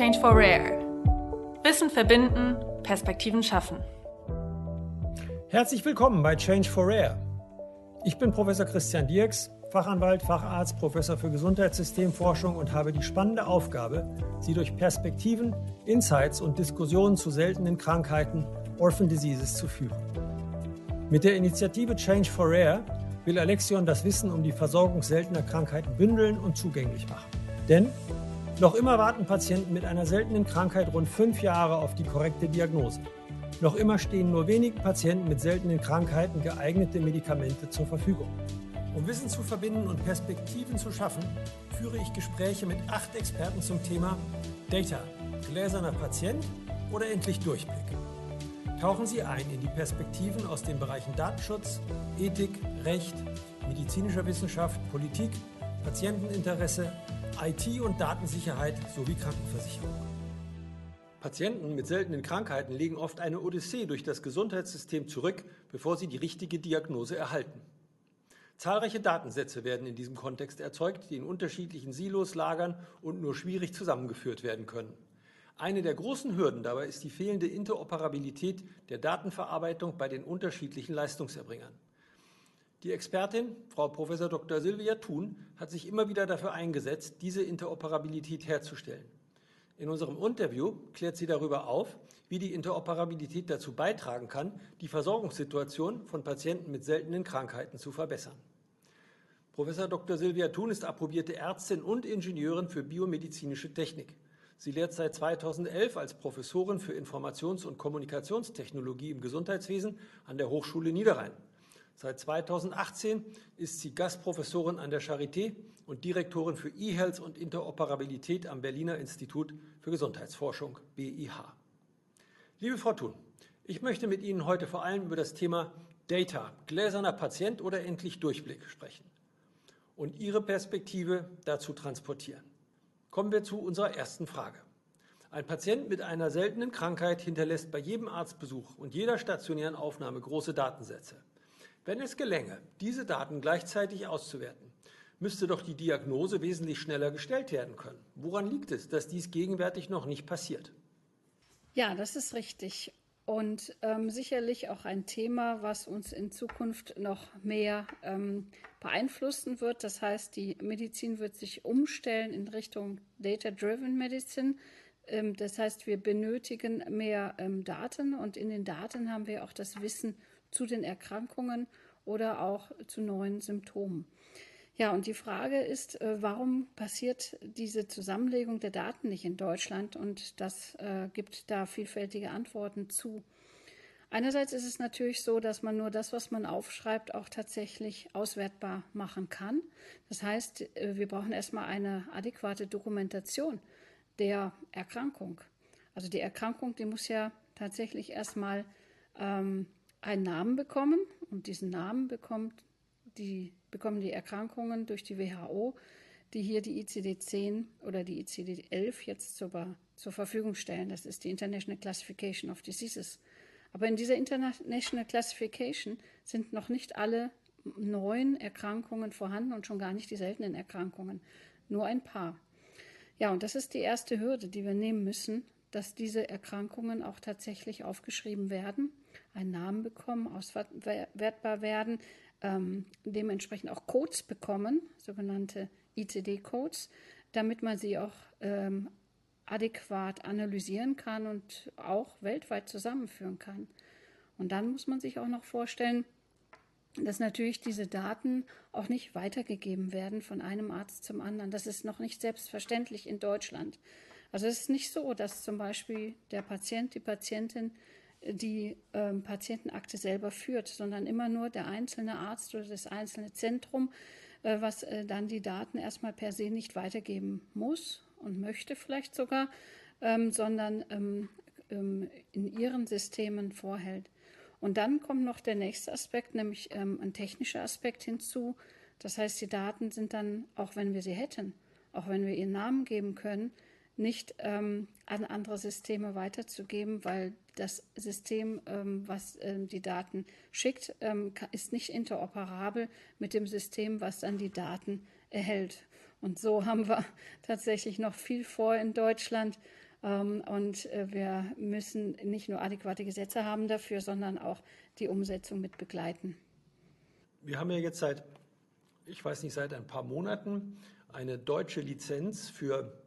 Change for Rare. Wissen verbinden, Perspektiven schaffen. Herzlich willkommen bei Change for Rare. Ich bin Professor Christian Dierks, Fachanwalt, Facharzt, Professor für Gesundheitssystemforschung und habe die spannende Aufgabe, Sie durch Perspektiven, Insights und Diskussionen zu seltenen Krankheiten, Orphan Diseases, zu führen. Mit der Initiative Change for Rare will Alexion das Wissen um die Versorgung seltener Krankheiten bündeln und zugänglich machen. Denn noch immer warten Patienten mit einer seltenen Krankheit rund fünf Jahre auf die korrekte Diagnose. Noch immer stehen nur wenigen Patienten mit seltenen Krankheiten geeignete Medikamente zur Verfügung. Um Wissen zu verbinden und Perspektiven zu schaffen, führe ich Gespräche mit acht Experten zum Thema Data, gläserner Patient oder endlich Durchblick. Tauchen Sie ein in die Perspektiven aus den Bereichen Datenschutz, Ethik, Recht, medizinischer Wissenschaft, Politik, Patienteninteresse, IT und Datensicherheit sowie Krankenversicherung. Patienten mit seltenen Krankheiten legen oft eine Odyssee durch das Gesundheitssystem zurück, bevor sie die richtige Diagnose erhalten. Zahlreiche Datensätze werden in diesem Kontext erzeugt, die in unterschiedlichen Silos lagern und nur schwierig zusammengeführt werden können. Eine der großen Hürden dabei ist die fehlende Interoperabilität der Datenverarbeitung bei den unterschiedlichen Leistungserbringern. Die Expertin, Frau Prof. Dr. Silvia Thun, hat sich immer wieder dafür eingesetzt, diese Interoperabilität herzustellen. In unserem Interview klärt sie darüber auf, wie die Interoperabilität dazu beitragen kann, die Versorgungssituation von Patienten mit seltenen Krankheiten zu verbessern. Prof. Dr. Silvia Thun ist approbierte Ärztin und Ingenieurin für biomedizinische Technik. Sie lehrt seit 2011 als Professorin für Informations- und Kommunikationstechnologie im Gesundheitswesen an der Hochschule Niederrhein. Seit 2018 ist sie Gastprofessorin an der Charité und Direktorin für E-Health und Interoperabilität am Berliner Institut für Gesundheitsforschung BIH. Liebe Frau Thun, ich möchte mit Ihnen heute vor allem über das Thema Data, gläserner Patient oder endlich Durchblick sprechen und Ihre Perspektive dazu transportieren. Kommen wir zu unserer ersten Frage. Ein Patient mit einer seltenen Krankheit hinterlässt bei jedem Arztbesuch und jeder stationären Aufnahme große Datensätze. Wenn es gelänge, diese Daten gleichzeitig auszuwerten, müsste doch die Diagnose wesentlich schneller gestellt werden können. Woran liegt es, dass dies gegenwärtig noch nicht passiert? Ja, das ist richtig. Und ähm, sicherlich auch ein Thema, was uns in Zukunft noch mehr ähm, beeinflussen wird. Das heißt, die Medizin wird sich umstellen in Richtung Data-Driven Medicine. Ähm, das heißt, wir benötigen mehr ähm, Daten und in den Daten haben wir auch das Wissen zu den Erkrankungen oder auch zu neuen Symptomen. Ja, und die Frage ist, äh, warum passiert diese Zusammenlegung der Daten nicht in Deutschland? Und das äh, gibt da vielfältige Antworten zu. Einerseits ist es natürlich so, dass man nur das, was man aufschreibt, auch tatsächlich auswertbar machen kann. Das heißt, äh, wir brauchen erstmal eine adäquate Dokumentation der Erkrankung. Also die Erkrankung, die muss ja tatsächlich erstmal ähm, einen Namen bekommen und diesen Namen bekommt die, bekommen die Erkrankungen durch die WHO, die hier die ICD-10 oder die ICD-11 jetzt zur, zur Verfügung stellen. Das ist die International Classification of Diseases. Aber in dieser International Classification sind noch nicht alle neuen Erkrankungen vorhanden und schon gar nicht die seltenen Erkrankungen. Nur ein paar. Ja, und das ist die erste Hürde, die wir nehmen müssen, dass diese Erkrankungen auch tatsächlich aufgeschrieben werden einen Namen bekommen, auswertbar werden, ähm, dementsprechend auch Codes bekommen, sogenannte ICD-Codes, damit man sie auch ähm, adäquat analysieren kann und auch weltweit zusammenführen kann. Und dann muss man sich auch noch vorstellen, dass natürlich diese Daten auch nicht weitergegeben werden von einem Arzt zum anderen. Das ist noch nicht selbstverständlich in Deutschland. Also es ist nicht so, dass zum Beispiel der Patient, die Patientin die ähm, Patientenakte selber führt, sondern immer nur der einzelne Arzt oder das einzelne Zentrum, äh, was äh, dann die Daten erstmal per se nicht weitergeben muss und möchte vielleicht sogar, ähm, sondern ähm, ähm in ihren Systemen vorhält. Und dann kommt noch der nächste Aspekt, nämlich ähm, ein technischer Aspekt hinzu. Das heißt, die Daten sind dann, auch wenn wir sie hätten, auch wenn wir ihren Namen geben können, nicht ähm, an andere Systeme weiterzugeben, weil das System, ähm, was ähm, die Daten schickt, ähm, ist nicht interoperabel mit dem System, was dann die Daten erhält. Und so haben wir tatsächlich noch viel vor in Deutschland, und äh, wir müssen nicht nur adäquate Gesetze haben dafür, sondern auch die Umsetzung mit begleiten. Wir haben ja jetzt seit, ich weiß nicht, seit ein paar Monaten eine deutsche Lizenz für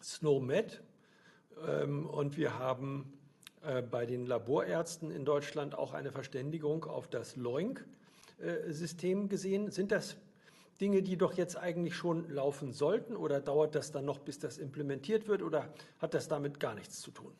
SNOMED. Und wir haben bei den Laborärzten in Deutschland auch eine Verständigung auf das LOINC-System gesehen. Sind das Dinge, die doch jetzt eigentlich schon laufen sollten oder dauert das dann noch, bis das implementiert wird oder hat das damit gar nichts zu tun?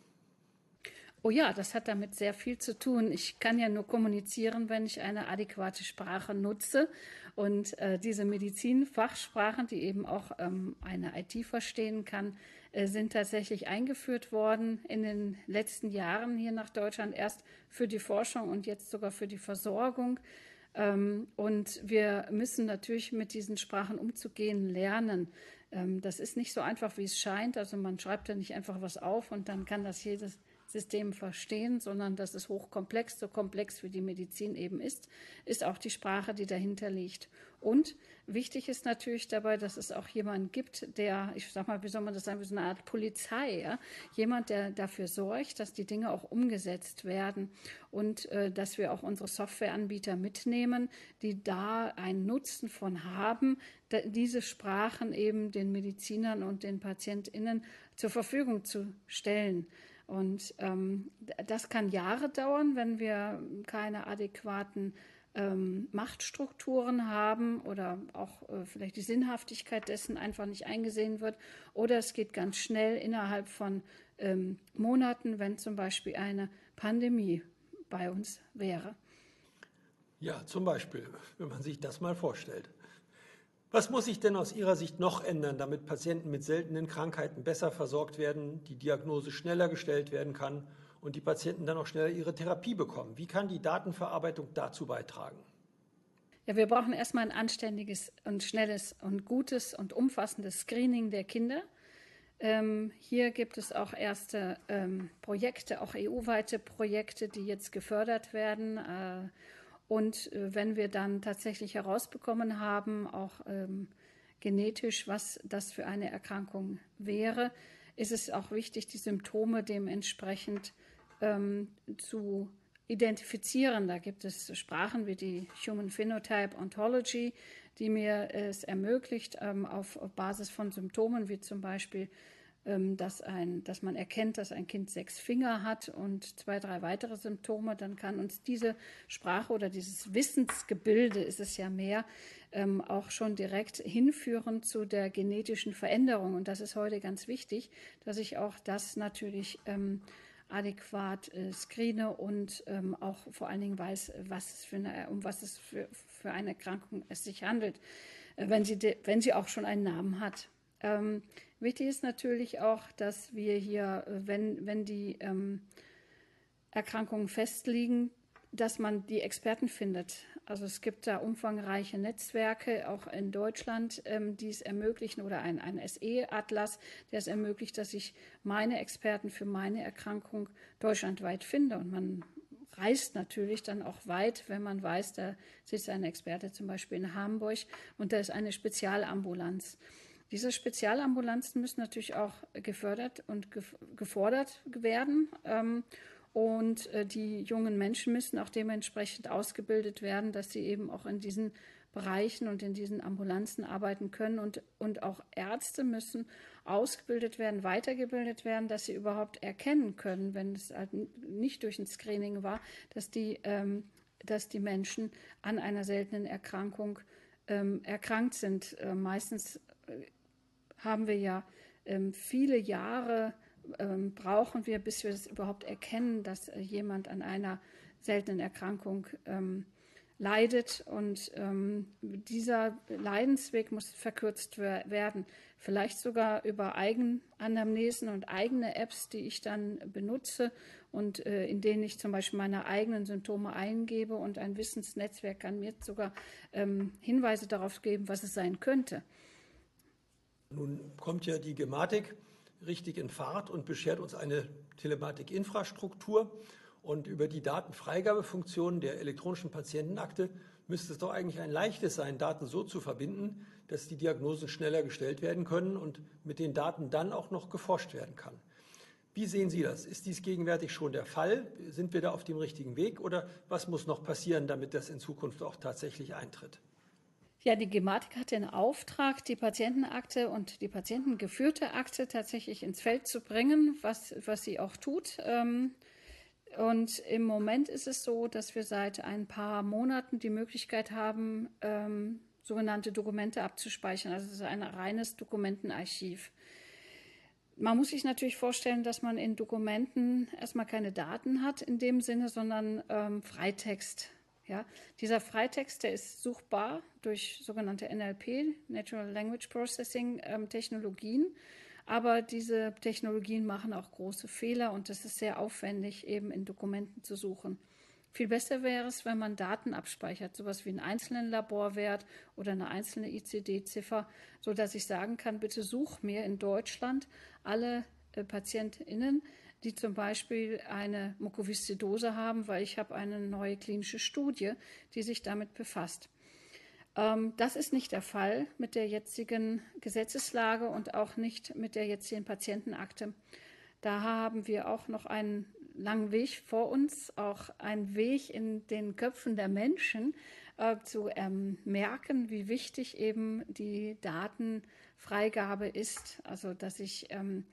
Oh ja, das hat damit sehr viel zu tun. Ich kann ja nur kommunizieren, wenn ich eine adäquate Sprache nutze. Und äh, diese Medizinfachsprachen, die eben auch ähm, eine IT verstehen kann, äh, sind tatsächlich eingeführt worden in den letzten Jahren hier nach Deutschland, erst für die Forschung und jetzt sogar für die Versorgung. Ähm, und wir müssen natürlich mit diesen Sprachen umzugehen lernen. Ähm, das ist nicht so einfach, wie es scheint. Also man schreibt ja nicht einfach was auf und dann kann das jedes System verstehen, sondern das ist hochkomplex, so komplex wie die Medizin eben ist, ist auch die Sprache, die dahinter liegt. Und wichtig ist natürlich dabei, dass es auch jemanden gibt, der, ich sag mal, wie soll man das sagen, wie so eine Art Polizei, ja? jemand, der dafür sorgt, dass die Dinge auch umgesetzt werden und äh, dass wir auch unsere Softwareanbieter mitnehmen, die da einen Nutzen von haben, diese Sprachen eben den Medizinern und den PatientInnen zur Verfügung zu stellen. Und ähm, das kann Jahre dauern, wenn wir keine adäquaten ähm, Machtstrukturen haben oder auch äh, vielleicht die Sinnhaftigkeit dessen einfach nicht eingesehen wird. Oder es geht ganz schnell innerhalb von ähm, Monaten, wenn zum Beispiel eine Pandemie bei uns wäre. Ja, zum Beispiel, wenn man sich das mal vorstellt. Was muss sich denn aus Ihrer Sicht noch ändern, damit Patienten mit seltenen Krankheiten besser versorgt werden, die Diagnose schneller gestellt werden kann und die Patienten dann auch schneller ihre Therapie bekommen? Wie kann die Datenverarbeitung dazu beitragen? Ja, wir brauchen erstmal ein anständiges und schnelles und gutes und umfassendes Screening der Kinder. Ähm, hier gibt es auch erste ähm, Projekte, auch EU-weite Projekte, die jetzt gefördert werden. Äh, und äh, wenn wir dann tatsächlich herausbekommen haben, auch ähm, genetisch, was das für eine Erkrankung wäre, ist es auch wichtig, die Symptome dementsprechend ähm, zu identifizieren. Da gibt es Sprachen wie die Human Phenotype Ontology, die mir es ermöglicht, ähm, auf, Basis von Symptomen wie zum Beispiel dass, ein, dass man erkennt, dass ein Kind sechs Finger hat und zwei, drei weitere Symptome, dann kann uns diese Sprache oder dieses Wissensgebilde, ist es ja mehr, ähm, auch schon direkt hinführen zu der genetischen Veränderung. Und das ist heute ganz wichtig, dass ich auch das natürlich ähm, adäquat äh, screene und ähm, auch vor allen Dingen weiß, was für eine, um was es für, für eine Erkrankung es sich handelt, äh, wenn, sie de, wenn sie auch schon einen Namen hat. Wichtig ist natürlich auch, dass wir hier, äh, wenn, wenn die ähm, Erkrankungen festliegen, dass man die Experten findet. Also es gibt da umfangreiche Netzwerke, auch in Deutschland, ähm, die es ermöglichen, oder ein, ein SE-Atlas, der es ermöglicht, dass ich meine Experten für meine Erkrankung deutschlandweit finde. Und man reist natürlich dann auch weit, wenn man weiß, da sitzt ein Experte zum Beispiel in Hamburg und da ist eine Spezialambulanz. Diese Spezialambulanzen müssen natürlich auch gefördert und gefordert werden. Ähm, und äh, die jungen Menschen müssen auch dementsprechend ausgebildet werden, dass sie eben auch in diesen Bereichen und in diesen Ambulanzen arbeiten können. Und, und auch Ärzte müssen ausgebildet werden, weitergebildet werden, dass sie überhaupt erkennen können, wenn es halt nicht durch ein Screening war, dass die, ähm, dass die Menschen an einer seltenen Erkrankung ähm, erkrankt sind. Äh, meistens äh, haben wir ja ähm, viele Jahre ähm, brauchen wir, bis wir es überhaupt erkennen, dass äh, jemand an einer seltenen Erkrankung ähm, leidet. Und ähm, dieser Leidensweg muss verkürzt werden. Vielleicht sogar über Eigenanamnesen und eigene Apps, die ich dann benutze und äh, in denen ich zum Beispiel meine eigenen Symptome eingebe und ein Wissensnetzwerk kann mir sogar ähm, Hinweise darauf geben, was es sein könnte. Nun kommt ja die Gematik richtig in Fahrt und beschert uns eine Telematikinfrastruktur. Und über die Datenfreigabefunktion der elektronischen Patientenakte müsste es doch eigentlich ein leichtes sein, Daten so zu verbinden, dass die Diagnosen schneller gestellt werden können und mit den Daten dann auch noch geforscht werden kann. Wie sehen Sie das? Ist dies gegenwärtig schon der Fall? Sind wir da auf dem richtigen Weg oder was muss noch passieren, damit das in Zukunft auch tatsächlich eintritt? Ja, die Gematik hat den Auftrag, die Patientenakte und die patientengeführte Akte tatsächlich ins Feld zu bringen, was, was sie auch tut. Ähm, und im Moment ist es so, dass wir seit ein paar Monaten die Möglichkeit haben, ähm, sogenannte Dokumente abzuspeichern. Also es ist ein reines Dokumentenarchiv. Man muss sich natürlich vorstellen, dass man in Dokumenten erstmal keine Daten hat in dem Sinne, sondern ähm, Freitext. Ja, dieser Freitext, der ist suchbar durch sogenannte NLP, Natural Language Processing ähm, Technologien. Aber diese Technologien machen auch große Fehler und es ist sehr aufwendig, eben in Dokumenten zu suchen. Viel besser wäre es, wenn man Daten abspeichert, sowas wie einen einzelnen Laborwert oder eine einzelne ICD-Ziffer, so dass ich sagen kann, bitte such mir in Deutschland alle äh, PatientInnen, die zum Beispiel eine Mukoviszidose haben, weil ich habe eine neue klinische Studie, die sich damit befasst. Ähm, das ist nicht der Fall mit der jetzigen Gesetzeslage und auch nicht mit der jetzigen Patientenakte. Da haben wir auch noch einen langen Weg vor uns, auch einen Weg in den Köpfen der Menschen äh, zu ähm, merken, wie wichtig eben die Datenfreigabe ist. Also dass ich ähm,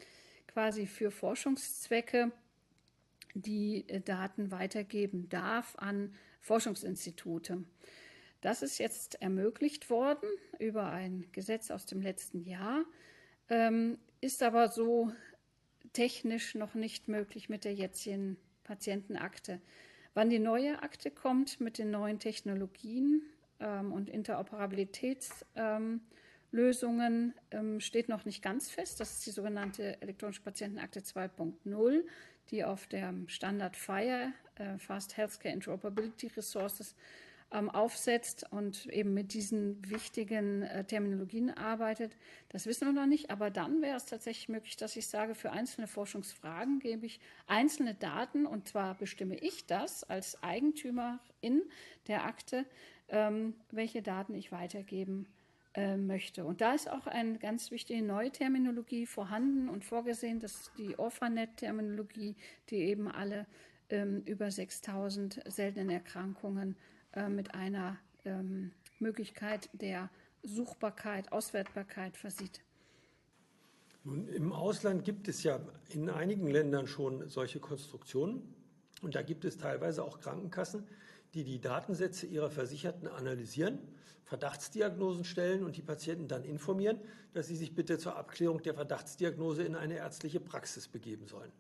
quasi für Forschungszwecke die äh, Daten weitergeben darf an Forschungsinstitute. Das ist jetzt ermöglicht worden über ein Gesetz aus dem letzten Jahr, ähm, ist aber so technisch noch nicht möglich mit der jetzigen Patientenakte. Wann die neue Akte kommt mit den neuen Technologien ähm, und Interoperabilitätslösungen, ähm, ähm, steht noch nicht ganz fest. Das ist die sogenannte elektronische Patientenakte 2.0, die auf der Standard FHIR, äh, Fast Healthcare Interoperability Resources, ähm, aufsetzt und eben mit diesen wichtigen äh, Terminologien arbeitet. Das wissen wir noch nicht, aber dann wäre es tatsächlich möglich, dass ich sage, für einzelne Forschungsfragen gebe ich einzelne Daten und zwar bestimme ich das als Eigentümerin der Akte, ähm, welche Daten ich weitergeben äh, möchte. Und da ist auch eine ganz wichtige neue Terminologie vorhanden und vorgesehen, das ist die Orphanet-Terminologie, die eben alle ähm, über 6000 seltenen Erkrankungen äh, mit einer ähm, Möglichkeit der Suchbarkeit, Auswertbarkeit versieht. Nun, Im Ausland gibt es ja in einigen Ländern schon solche Konstruktionen. Und da gibt es teilweise auch Krankenkassen, die die Datensätze ihrer Versicherten analysieren, Verdachtsdiagnosen stellen und die Patienten dann informieren, dass sie sich bitte zur Abklärung der Verdachtsdiagnose in eine ärztliche Praxis begeben sollen.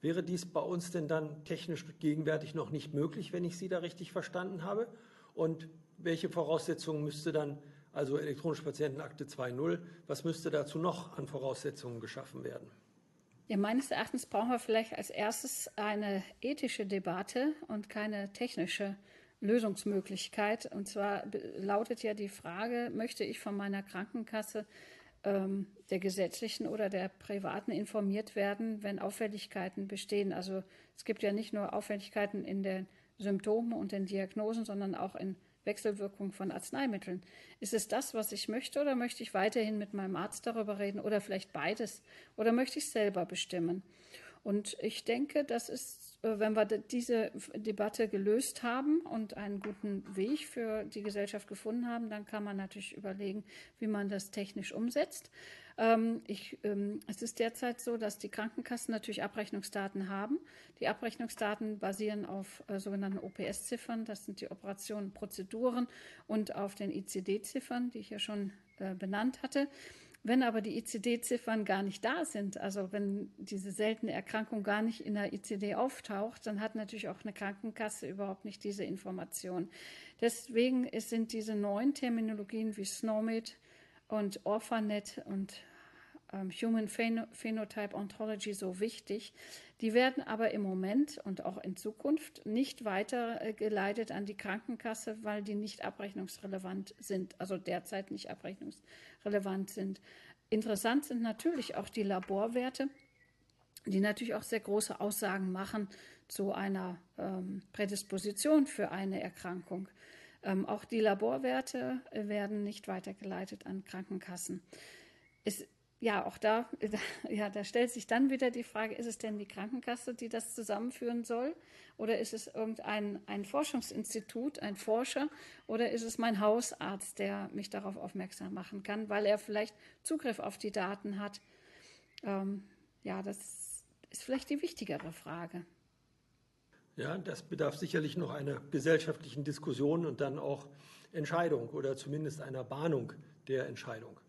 Wäre dies bei uns denn dann technisch gegenwärtig noch nicht möglich, wenn ich Sie da richtig verstanden habe? Und welche Voraussetzungen müsste dann, also elektronische Patientenakte 2.0, was müsste dazu noch an Voraussetzungen geschaffen werden? Ja, meines Erachtens brauchen wir vielleicht als erstes eine ethische Debatte und keine technische Lösungsmöglichkeit. Und zwar lautet ja die Frage, möchte ich von meiner Krankenkasse ähm, der gesetzlichen oder der privaten informiert werden, wenn Auffälligkeiten bestehen. Also es gibt ja nicht nur Auffälligkeiten in den Symptomen und den Diagnosen, sondern auch in Wechselwirkung von Arzneimitteln. Ist es das, was ich möchte, oder möchte ich weiterhin mit meinem Arzt darüber reden oder vielleicht beides? Oder möchte ich selber bestimmen? Und ich denke, das ist äh, wenn wir diese Debatte gelöst haben und einen guten Weg für die Gesellschaft gefunden haben, dann kann man natürlich überlegen, wie man das technisch umsetzt. Ähm, ich, ähm, es ist derzeit so, dass die Krankenkassen natürlich Abrechnungsdaten haben. Die Abrechnungsdaten basieren auf äh, sogenannten OPS-Ziffern, das sind die Operationen, Prozeduren und auf den ICD-Ziffern, die ich ja schon äh, benannt hatte. Wenn aber die ICD-Ziffern gar nicht da sind, also wenn diese seltene Erkrankung gar nicht in der ICD auftaucht, dann hat natürlich auch eine Krankenkasse überhaupt nicht diese Information. Deswegen sind diese neuen Terminologien wie SNOMED und Orphanet und Human Phenotype Ontology so wichtig. Die werden aber im Moment und auch in Zukunft nicht weitergeleitet an die Krankenkasse, weil die nicht abrechnungsrelevant sind, also derzeit nicht abrechnungsrelevant sind. Interessant sind natürlich auch die Laborwerte, die natürlich auch sehr große Aussagen machen zu einer ähm, Prädisposition für eine Erkrankung. Ähm, auch die Laborwerte werden nicht weitergeleitet an Krankenkassen. Es ja, auch da, ja, da stellt sich dann wieder die Frage, ist es denn die Krankenkasse, die das zusammenführen soll? Oder ist es irgendein ein Forschungsinstitut, ein Forscher? Oder ist es mein Hausarzt, der mich darauf aufmerksam machen kann, weil er vielleicht Zugriff auf die Daten hat? Ähm, ja, das ist vielleicht die wichtigere Frage. Ja, das bedarf sicherlich noch einer gesellschaftlichen Diskussion und dann auch Entscheidung oder zumindest einer Bahnung der Entscheidung.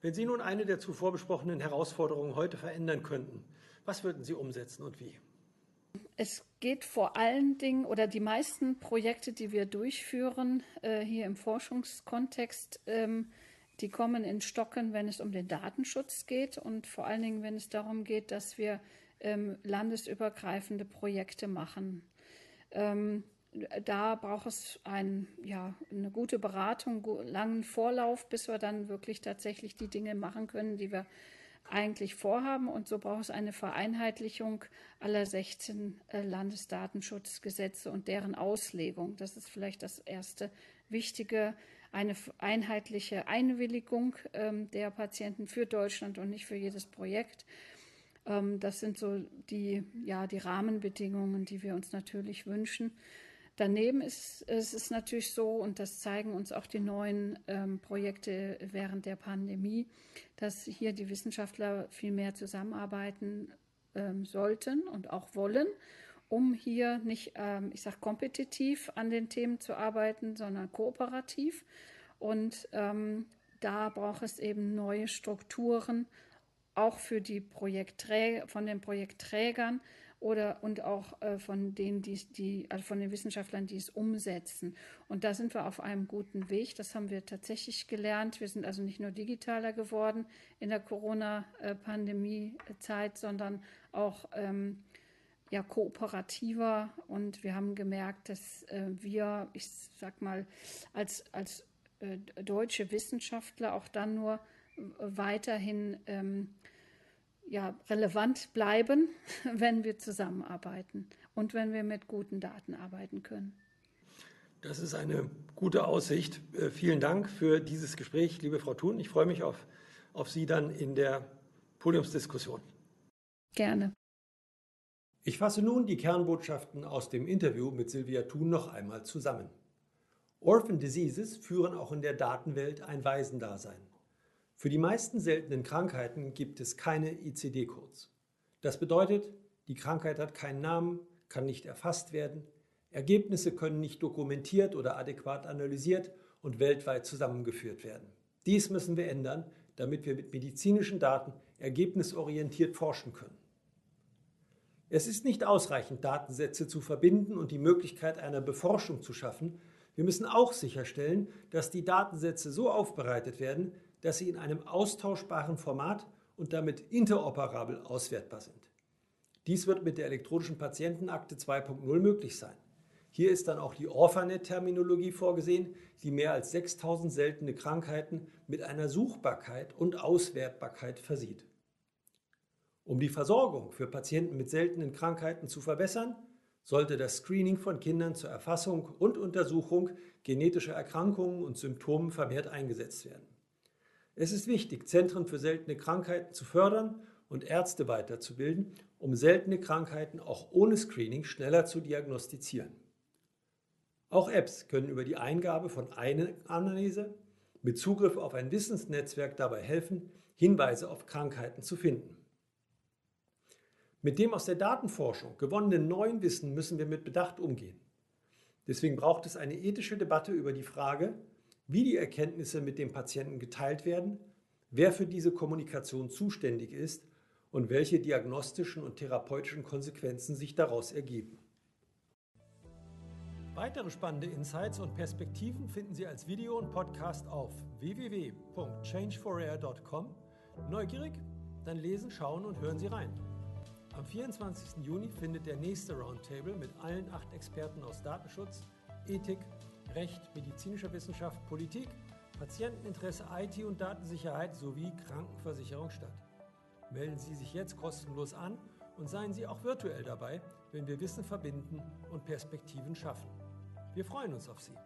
Wenn Sie nun eine der zuvor besprochenen Herausforderungen heute verändern könnten, was würden Sie umsetzen und wie? Es geht vor allen Dingen oder die meisten Projekte, die wir durchführen äh, hier im Forschungskontext, ähm, die kommen in Stocken, wenn es um den Datenschutz geht und vor allen Dingen, wenn es darum geht, dass wir ähm, landesübergreifende Projekte machen. Ähm, da braucht es ein, ja, eine gute Beratung, langen Vorlauf, bis wir dann wirklich tatsächlich die Dinge machen können, die wir eigentlich vorhaben. Und so braucht es eine Vereinheitlichung aller 16 äh, Landesdatenschutzgesetze und deren Auslegung. Das ist vielleicht das erste Wichtige, eine einheitliche Einwilligung ähm, der Patienten für Deutschland und nicht für jedes Projekt. Ähm, das sind so die, ja, die Rahmenbedingungen, die wir uns natürlich wünschen. Daneben ist, ist es natürlich so, und das zeigen uns auch die neuen ähm, Projekte während der Pandemie, dass hier die Wissenschaftler viel mehr zusammenarbeiten ähm, sollten und auch wollen, um hier nicht, ähm, ich sage, kompetitiv an den Themen zu arbeiten, sondern kooperativ. Und ähm, da braucht es eben neue Strukturen, auch für die von den Projektträgern, oder und auch äh, von denen, die, die, also von den Wissenschaftlern, die es umsetzen. Und da sind wir auf einem guten Weg. Das haben wir tatsächlich gelernt. Wir sind also nicht nur digitaler geworden in der Corona-Pandemie-Zeit, sondern auch ähm, ja, kooperativer. Und wir haben gemerkt, dass äh, wir, ich sag mal, als, als äh, deutsche Wissenschaftler auch dann nur weiterhin ähm, ja, relevant bleiben, wenn wir zusammenarbeiten und wenn wir mit guten Daten arbeiten können. Das ist eine gute Aussicht. Äh, vielen Dank für dieses Gespräch, liebe Frau Thun. Ich freue mich auf, auf Sie dann in der Podiumsdiskussion. Gerne. Ich fasse nun die Kernbotschaften aus dem Interview mit Silvia Thun noch einmal zusammen. Orphan Diseases führen auch in der Datenwelt ein Waisendasein. Für die meisten seltenen Krankheiten gibt es keine ICD-Codes. Das bedeutet, die Krankheit hat keinen Namen, kann nicht erfasst werden, Ergebnisse können nicht dokumentiert oder adäquat analysiert und weltweit zusammengeführt werden. Dies müssen wir ändern, damit wir mit medizinischen Daten ergebnisorientiert forschen können. Es ist nicht ausreichend, Datensätze zu verbinden und die Möglichkeit einer Beforschung zu schaffen. Wir müssen auch sicherstellen, dass die Datensätze so aufbereitet werden, dass sie in einem austauschbaren Format und damit interoperabel auswertbar sind. Dies wird mit der elektronischen Patientenakte 2.0 möglich sein. Hier ist dann auch die Orphanet-Terminologie vorgesehen, die mehr als 6000 seltene Krankheiten mit einer Suchbarkeit und Auswertbarkeit versieht. Um die Versorgung für Patienten mit seltenen Krankheiten zu verbessern, sollte das Screening von Kindern zur Erfassung und Untersuchung genetischer Erkrankungen und Symptomen vermehrt eingesetzt werden. Es ist wichtig, Zentren für seltene Krankheiten zu fördern und Ärzte weiterzubilden, um seltene Krankheiten auch ohne Screening schneller zu diagnostizieren. Auch Apps können über die Eingabe von einer Analyse mit Zugriff auf ein Wissensnetzwerk dabei helfen, Hinweise auf Krankheiten zu finden. Mit dem aus der Datenforschung gewonnenen neuen Wissen müssen wir mit Bedacht umgehen. Deswegen braucht es eine ethische Debatte über die Frage, wie die Erkenntnisse mit dem Patienten geteilt werden, wer für diese Kommunikation zuständig ist und welche diagnostischen und therapeutischen Konsequenzen sich daraus ergeben. Weitere spannende Insights und Perspektiven finden Sie als Video und Podcast auf www.changeforare.com. Neugierig? Dann lesen, schauen und hören Sie rein. Am 24. Juni findet der nächste Roundtable mit allen acht Experten aus Datenschutz, Ethik, Recht, medizinischer Wissenschaft, Politik, Patienteninteresse, IT und Datensicherheit sowie Krankenversicherung statt. Melden Sie sich jetzt kostenlos an und seien Sie auch virtuell dabei, wenn wir Wissen verbinden und Perspektiven schaffen. Wir freuen uns auf Sie.